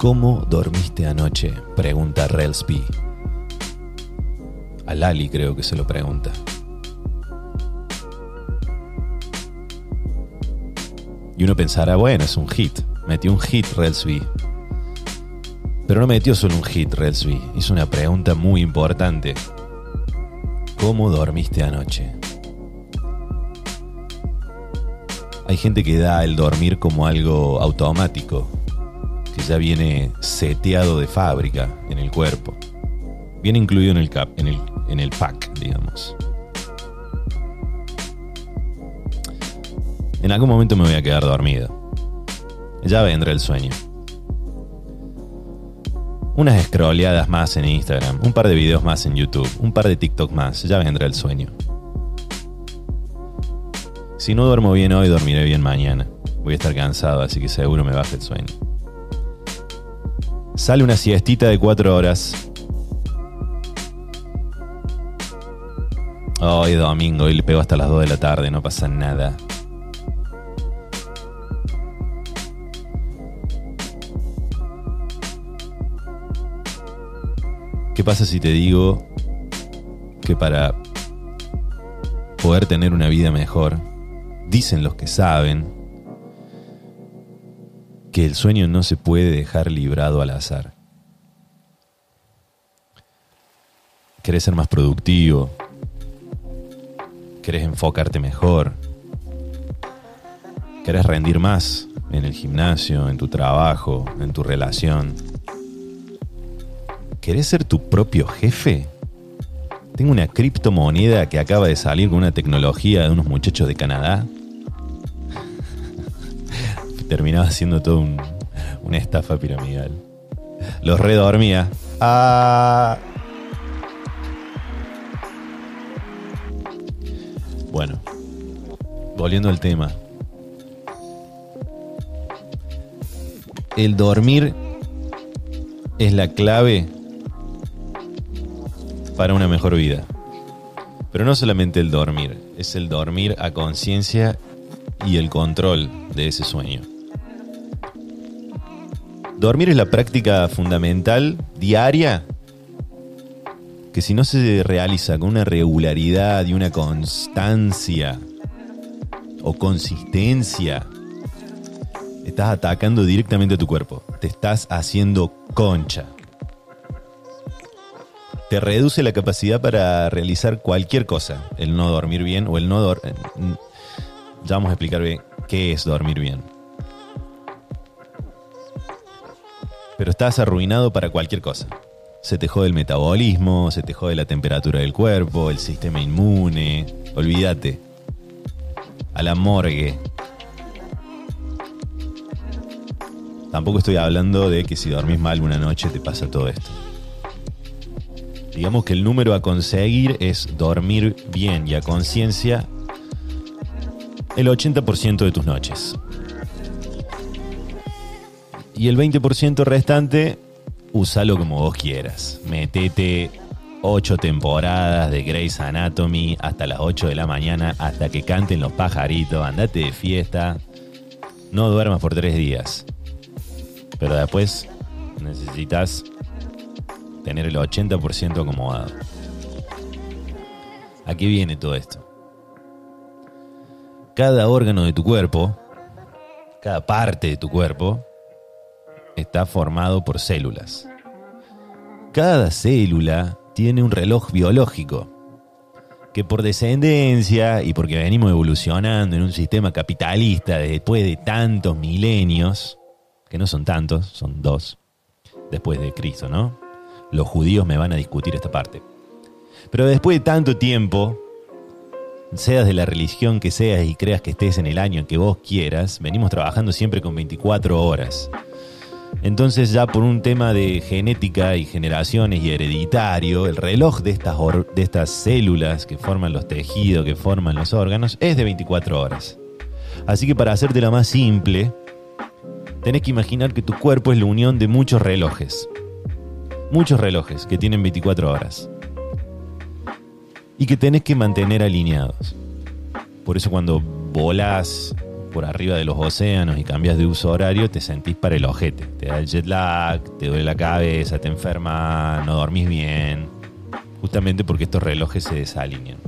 ¿Cómo dormiste anoche? Pregunta Relsby. A Lali creo que se lo pregunta. Y uno pensará, bueno, es un hit. Metió un hit Relsby. Pero no metió solo un hit Relsby. Hizo una pregunta muy importante. ¿Cómo dormiste anoche? Hay gente que da el dormir como algo automático, ya viene seteado de fábrica en el cuerpo. Viene incluido en el, cap, en el, en el pack, digamos. En algún momento me voy a quedar dormido. Ya vendrá el sueño. Unas scrolleadas más en Instagram, un par de videos más en YouTube, un par de TikTok más, ya vendrá el sueño. Si no duermo bien hoy, dormiré bien mañana. Voy a estar cansado, así que seguro me baja el sueño. Sale una siestita de cuatro horas. Hoy domingo, y le pego hasta las 2 de la tarde, no pasa nada. ¿Qué pasa si te digo que para poder tener una vida mejor, dicen los que saben, que el sueño no se puede dejar librado al azar? ¿Querés ser más productivo? ¿Querés enfocarte mejor? ¿Querés rendir más en el gimnasio, en tu trabajo, en tu relación? ¿Querés ser tu propio jefe? Tengo una criptomoneda que acaba de salir con una tecnología de unos muchachos de Canadá. Terminaba siendo todo un, una estafa piramidal. Los redormía. Ah. Bueno, volviendo al tema. El dormir es la clave para una mejor vida. Pero no solamente el dormir, es el dormir a conciencia y el control de ese sueño. Dormir es la práctica fundamental diaria que si no se realiza con una regularidad y una constancia o consistencia, estás atacando directamente a tu cuerpo. Te estás haciendo concha te reduce la capacidad para realizar cualquier cosa. El no dormir bien o el no dormir... Ya vamos a explicar bien qué es dormir bien. Pero estás arruinado para cualquier cosa. Se te jode el metabolismo, se te jode la temperatura del cuerpo, el sistema inmune. Olvídate. A la morgue. Tampoco estoy hablando de que si dormís mal una noche te pasa todo esto. Digamos que el número a conseguir es dormir bien y a conciencia el 80% de tus noches. Y el 20% restante, úsalo como vos quieras. Metete 8 temporadas de Grey's Anatomy hasta las 8 de la mañana, hasta que canten los pajaritos, andate de fiesta. No duermas por 3 días. Pero después necesitas tener el 80% acomodado. Aquí viene todo esto? Cada órgano de tu cuerpo, cada parte de tu cuerpo, está formado por células. Cada célula tiene un reloj biológico que por descendencia y porque venimos evolucionando en un sistema capitalista después de tantos milenios, que no son tantos, son dos, después de Cristo, ¿no? los judíos me van a discutir esta parte. Pero después de tanto tiempo, seas de la religión que seas y creas que estés en el año que vos quieras, venimos trabajando siempre con 24 horas. Entonces ya por un tema de genética y generaciones y hereditario, el reloj de estas, de estas células que forman los tejidos, que forman los órganos, es de 24 horas. Así que para hacerte la más simple, tenés que imaginar que tu cuerpo es la unión de muchos relojes muchos relojes que tienen 24 horas y que tenés que mantener alineados. Por eso cuando volás por arriba de los océanos y cambias de uso horario, te sentís para el ojete. Te da el jet lag, te duele la cabeza, te enferma, no dormís bien. Justamente porque estos relojes se desalinean.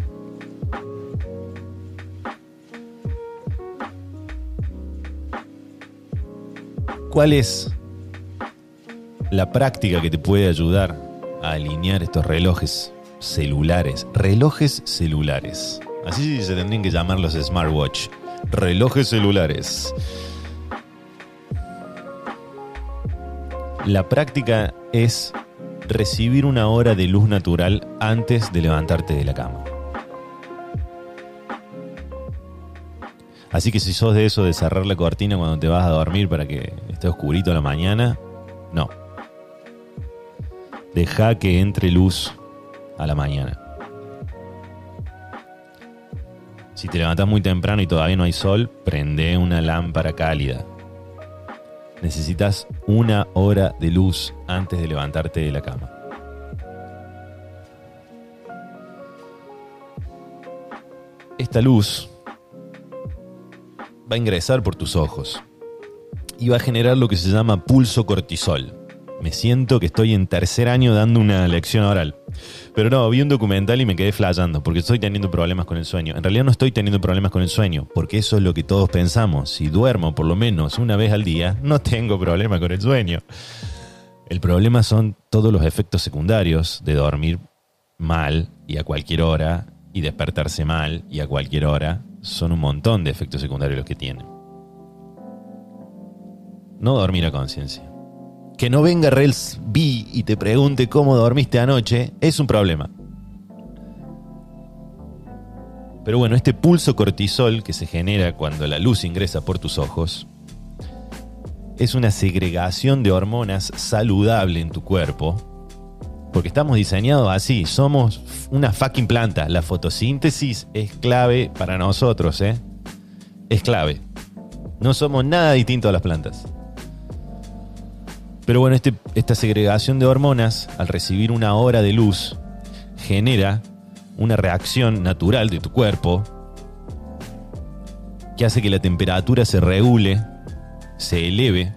¿Cuál es la práctica que te puede ayudar a alinear estos relojes celulares? Relojes celulares. Así se tendrían que llamar los smartwatch. Relojes celulares. La práctica es recibir una hora de luz natural antes de levantarte de la cama. Así que si sos de eso de cerrar la cortina cuando te vas a dormir para que esté oscurito a la mañana, no. Deja que entre luz a la mañana. Si te levantas muy temprano y todavía no hay sol, prende una lámpara cálida. Necesitas una hora de luz antes de levantarte de la cama. Esta luz va a ingresar por tus ojos y va a generar lo que se llama pulso cortisol me siento que estoy en tercer año dando una lección oral. Pero no, vi un documental y me quedé flayando porque estoy teniendo problemas con el sueño. En realidad no estoy teniendo problemas con el sueño, porque eso es lo que todos pensamos. Si duermo por lo menos una vez al día, no tengo problema con el sueño. El problema son todos los efectos secundarios de dormir mal y a cualquier hora y despertarse mal y a cualquier hora. Son un montón de efectos secundarios los que tienen. No dormir a conciencia que no venga Rels B y te pregunte cómo dormiste anoche es un problema. Pero bueno, este pulso cortisol que se genera cuando la luz ingresa por tus ojos es una segregación de hormonas saludable en tu cuerpo. Porque estamos diseñados así, somos una fucking planta. La fotosíntesis es clave para nosotros, ¿eh? Es clave. No somos nada distintos a las plantas. Pero bueno, este, esta segregación de hormonas, al recibir una hora de luz, genera una reacción natural de tu cuerpo que hace que la temperatura se regule, se eleve,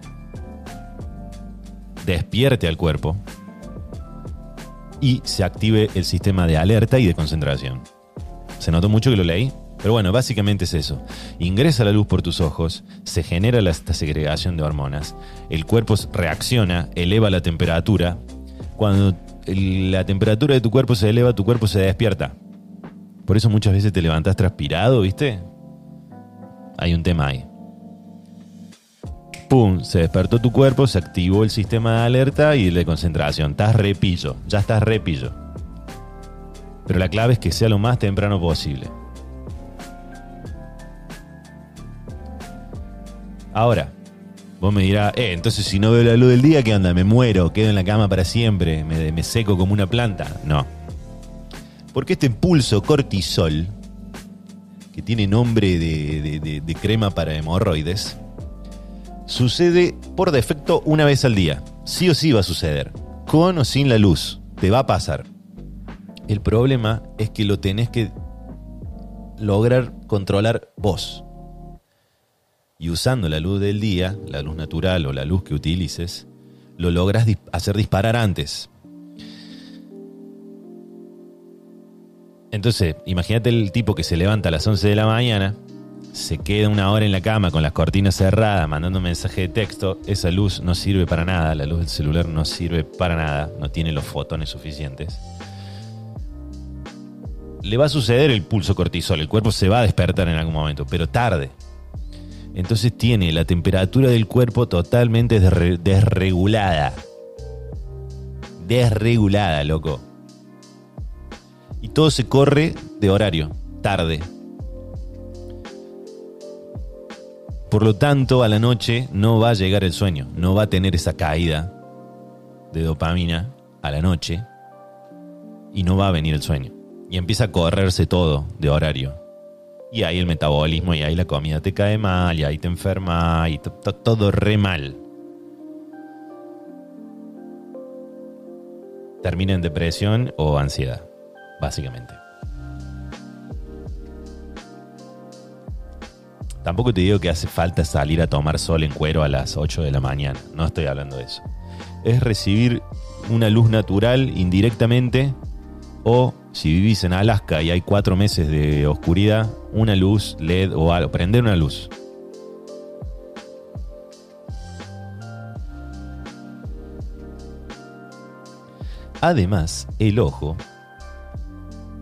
despierte al cuerpo y se active el sistema de alerta y de concentración. ¿Se notó mucho que lo leí? Pero bueno, básicamente es eso. Ingresa la luz por tus ojos, se genera esta segregación de hormonas, el cuerpo reacciona, eleva la temperatura. Cuando la temperatura de tu cuerpo se eleva, tu cuerpo se despierta. Por eso muchas veces te levantas transpirado, ¿viste? Hay un tema ahí. Pum, se despertó tu cuerpo, se activó el sistema de alerta y de concentración. Estás repillo, ya estás repillo. Pero la clave es que sea lo más temprano posible. Ahora, vos me dirás, eh, entonces si no veo la luz del día, ¿qué onda? Me muero, quedo en la cama para siempre, me, seco como una planta. No. Porque este impulso cortisol, que tiene nombre de, de crema para hemorroides, sucede por defecto una vez al día. Sí o sí va a suceder. Con o sin la luz. Te va a pasar. El problema es que lo tenés que lograr controlar vos y usando la luz del día, la luz natural o la luz que utilices, lo logras hacer disparar antes. Entonces, imagínate el tipo que se levanta a las 11 de la mañana, se queda una hora en la cama con las cortinas cerradas, mandando un mensaje de texto, esa luz no sirve para nada, la luz del celular no sirve para nada, no tiene los fotones suficientes. Le va a suceder el pulso cortisol, el cuerpo se va a despertar en algún momento, pero tarde. Entonces tiene la temperatura del cuerpo totalmente desregulada. Desregulada, loco. Y todo se corre de horario, tarde. Por lo tanto, a la noche no va a llegar el sueño, no va a tener esa caída de dopamina a la noche y no va a venir el sueño. Y empieza a correrse todo de horario y ahí el metabolismo, y ahí la comida te cae mal, y ahí te enferma, y todo re mal. Termina en depresión o ansiedad, básicamente. Tampoco te digo que hace falta salir a tomar sol en cuero a las 8 de la mañana. No estoy hablando de eso. Es recibir una luz natural indirectamente o si vivís en Alaska y hay cuatro meses de oscuridad, una luz LED o algo, prender una luz. Además, el ojo,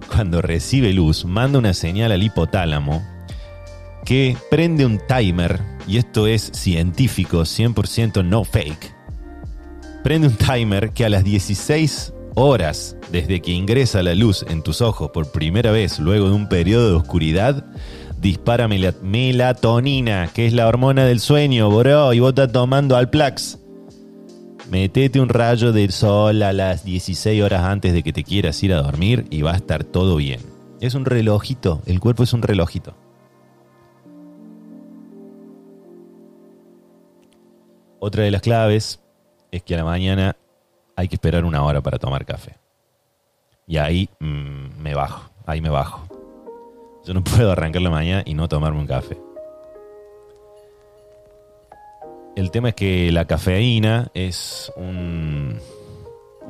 cuando recibe luz, manda una señal al hipotálamo que prende un timer, y esto es científico, 100% no fake. Prende un timer que a las 16 horas desde que ingresa la luz en tus ojos por primera vez luego de un periodo de oscuridad, dispara melatonina, que es la hormona del sueño, bro, y vos estás tomando Alplax. Metete un rayo del sol a las 16 horas antes de que te quieras ir a dormir y va a estar todo bien. Es un relojito, el cuerpo es un relojito. Otra de las claves es que a la mañana hay que esperar una hora para tomar café. Y ahí mm, me bajo, ahí me bajo. Yo no puedo arrancar la mañana y no tomarme un café. El tema es que la cafeína es un,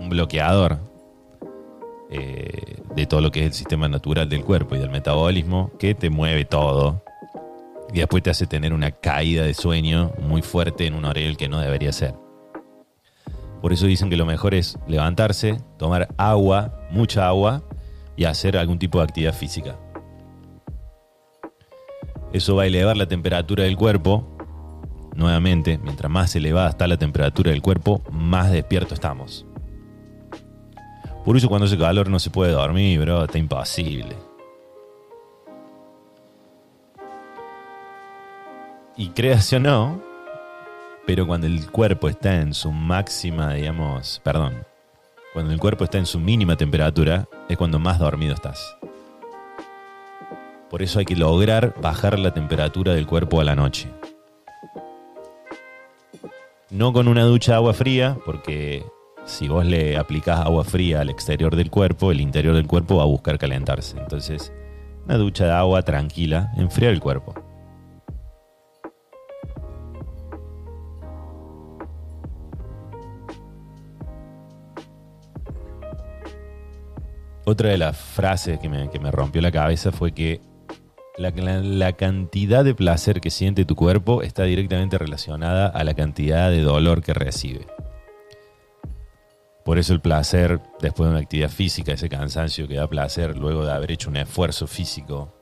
bloqueador eh, de todo lo que es el sistema natural del cuerpo y del metabolismo que te mueve todo y después te hace tener una caída de sueño muy fuerte en un horario que no debería ser. Por eso dicen que lo mejor es levantarse, tomar agua, mucha agua y hacer algún tipo de actividad física. Eso va a elevar la temperatura del cuerpo nuevamente, mientras más elevada está la temperatura del cuerpo, más despierto estamos. Por eso cuando hace calor no se puede dormir, bro, está imposible. Y creas o no, pero cuando el cuerpo está en su máxima, digamos, perdón, cuando el cuerpo está en su mínima temperatura, es cuando más dormido estás. Por eso hay que lograr bajar la temperatura del cuerpo a la noche. No con una ducha de agua fría, porque si vos le aplicás agua fría al exterior del cuerpo, el interior del cuerpo va a buscar calentarse. Entonces, una ducha de agua tranquila enfría el cuerpo. Otra de las frases que me, que me rompió la cabeza fue que la, cantidad de placer que siente tu cuerpo está directamente relacionada a la cantidad de dolor que recibe. Por eso el placer después de una actividad física, ese cansancio que da placer luego de haber hecho un esfuerzo físico,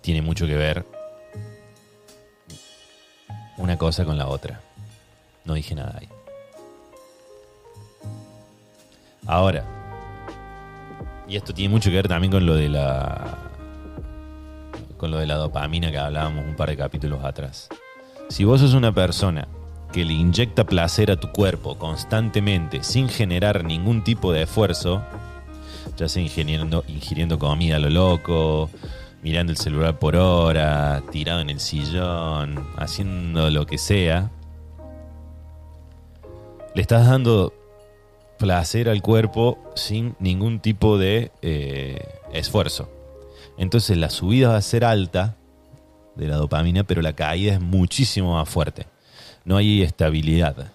tiene mucho que ver una cosa con la otra. No dije nada ahí. Ahora, y esto tiene mucho que ver también con lo de la. con lo de la dopamina que hablábamos un par de capítulos atrás. Si vos sos una persona que le inyecta placer a tu cuerpo constantemente sin generar ningún tipo de esfuerzo, ya sea ingiriendo, ingiriendo comida a lo loco, mirando el celular por hora, tirado en el sillón, haciendo lo que sea, le estás dando placer al cuerpo sin ningún tipo de eh, esfuerzo. Entonces la subida va a ser alta de la dopamina, pero la caída es muchísimo más fuerte. No hay estabilidad.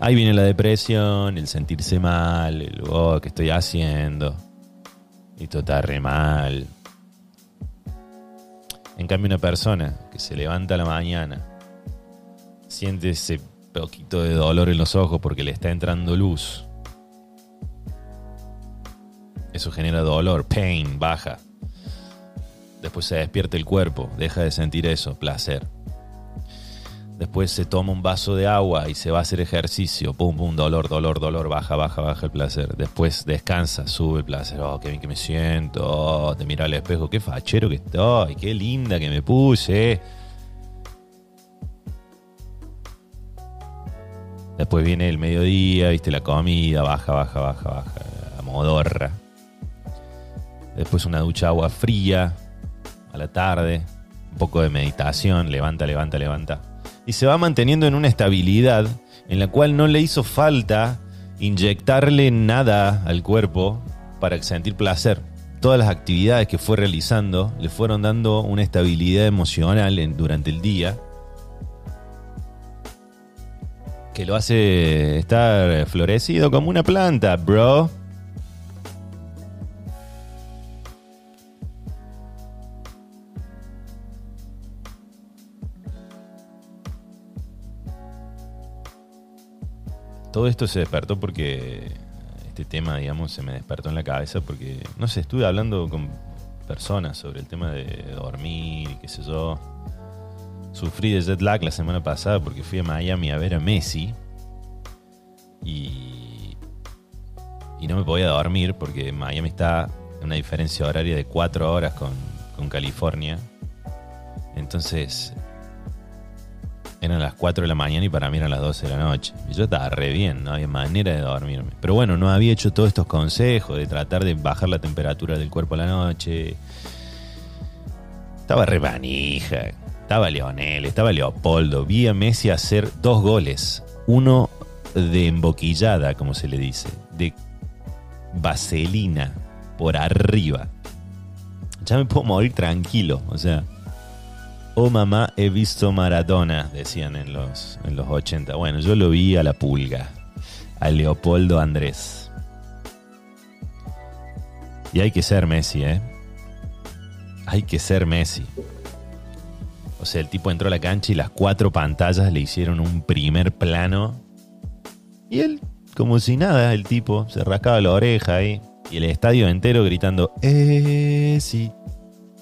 Ahí viene la depresión, el sentirse mal, el oh, ¿qué estoy haciendo? Esto está re mal. En cambio, una persona que se levanta a la mañana, siente ese poquito de dolor en los ojos porque le está entrando luz. Eso genera dolor, pain, baja. Después se despierta el cuerpo, deja de sentir eso, placer. Después se toma un vaso de agua y se va a hacer ejercicio. Pum, pum, dolor, dolor, dolor, baja, baja, baja el placer. Después descansa, sube el placer. Oh, qué bien que me siento. Oh, te mira al espejo, qué fachero que estoy, qué linda que me puse. Después viene el mediodía, viste la comida, baja, baja, baja, baja, a modorra. Después una ducha agua fría a la tarde, un poco de meditación, levanta, levanta, levanta. Y se va manteniendo en una estabilidad en la cual no le hizo falta inyectarle nada al cuerpo para sentir placer. todas las actividades que fue realizando le fueron dando una estabilidad emocional durante el día que lo hace estar florecido como una planta, bro. Todo esto se despertó porque este tema, digamos, se me despertó en la cabeza porque, no sé, estuve hablando con personas sobre el tema de dormir y qué sé yo. Sufrí de jet lag la semana pasada porque fui a Miami a ver a Messi y, y no me podía dormir porque Miami está en una diferencia horaria de 4 horas con, California. Entonces eran las 4 de la mañana y para mí eran las 12 de la noche. Y yo estaba re bien, no había manera de dormirme. Pero bueno, no había hecho todos estos consejos de tratar de bajar la temperatura del cuerpo a la noche. Estaba re manija. Estaba Leonel, estaba Leopoldo. Vi a Messi hacer dos goles. Uno de emboquillada, como se le dice. De vaselina por arriba. Ya me puedo morir tranquilo. O sea, Oh mamá, he visto Maradona, decían en los, en los 80. Bueno, yo lo vi a la pulga, a Leopoldo Andrés. Y hay que ser Messi, ¿eh? Hay que ser Messi. O sea, el tipo entró a la cancha y las cuatro pantallas le hicieron un primer plano. Y él, como si nada, el tipo se rascaba la oreja ahí. Y el estadio entero gritando, ¡Eh, sí!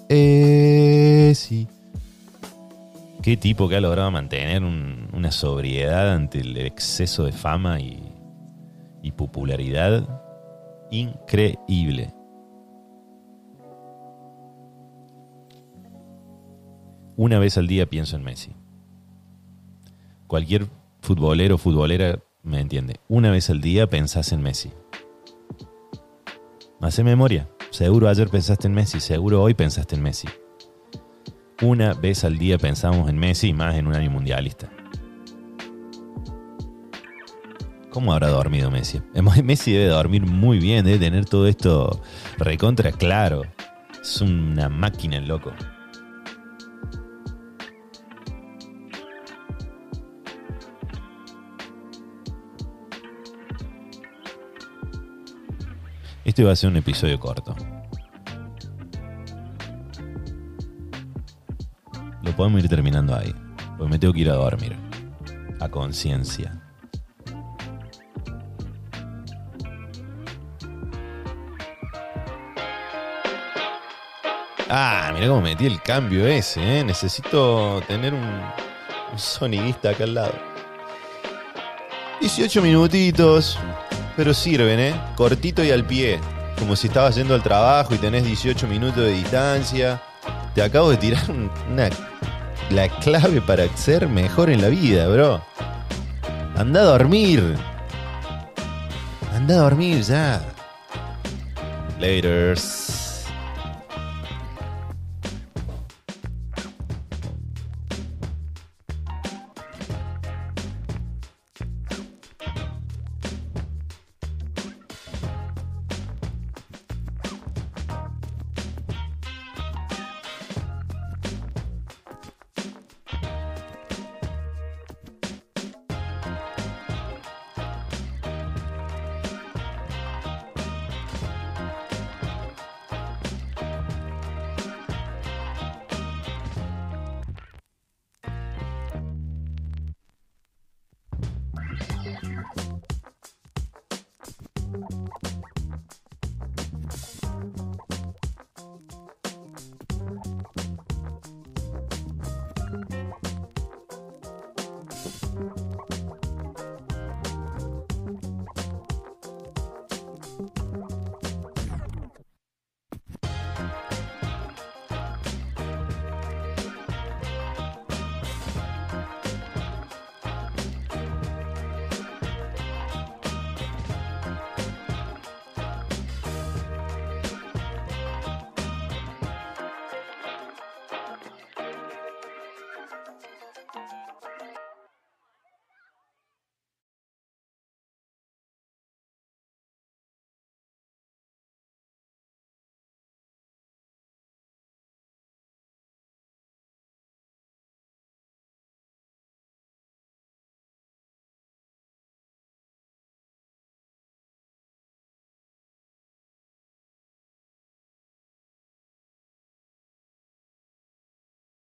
¡Eh, sí! Qué tipo que ha logrado mantener un- una sobriedad ante el exceso de fama y popularidad increíble. Una vez al día pienso en Messi. Cualquier futbolero o futbolera me entiende. Una vez al día pensás en Messi. Hace memoria. Seguro ayer pensaste en Messi, seguro hoy pensaste en Messi. Una vez al día pensamos en Messi y más en un año mundialista. ¿Cómo habrá dormido Messi? Messi debe dormir muy bien, debe tener todo esto recontra claro. Es una máquina el loco. Este va a ser un episodio corto. Lo podemos ir terminando ahí. Porque me tengo que ir a dormir. A conciencia. Ah, mira cómo metí el cambio ese, ¿eh? Necesito tener un, un sonidista acá al lado. 18 minutitos, pero sirven, ¿eh? Cortito y al pie. Como si estabas yendo al trabajo y tenés 18 minutos de distancia. Te acabo de tirar un- una, la clave para ser mejor en la vida, bro. Anda a dormir. Anda a dormir ya. Laters.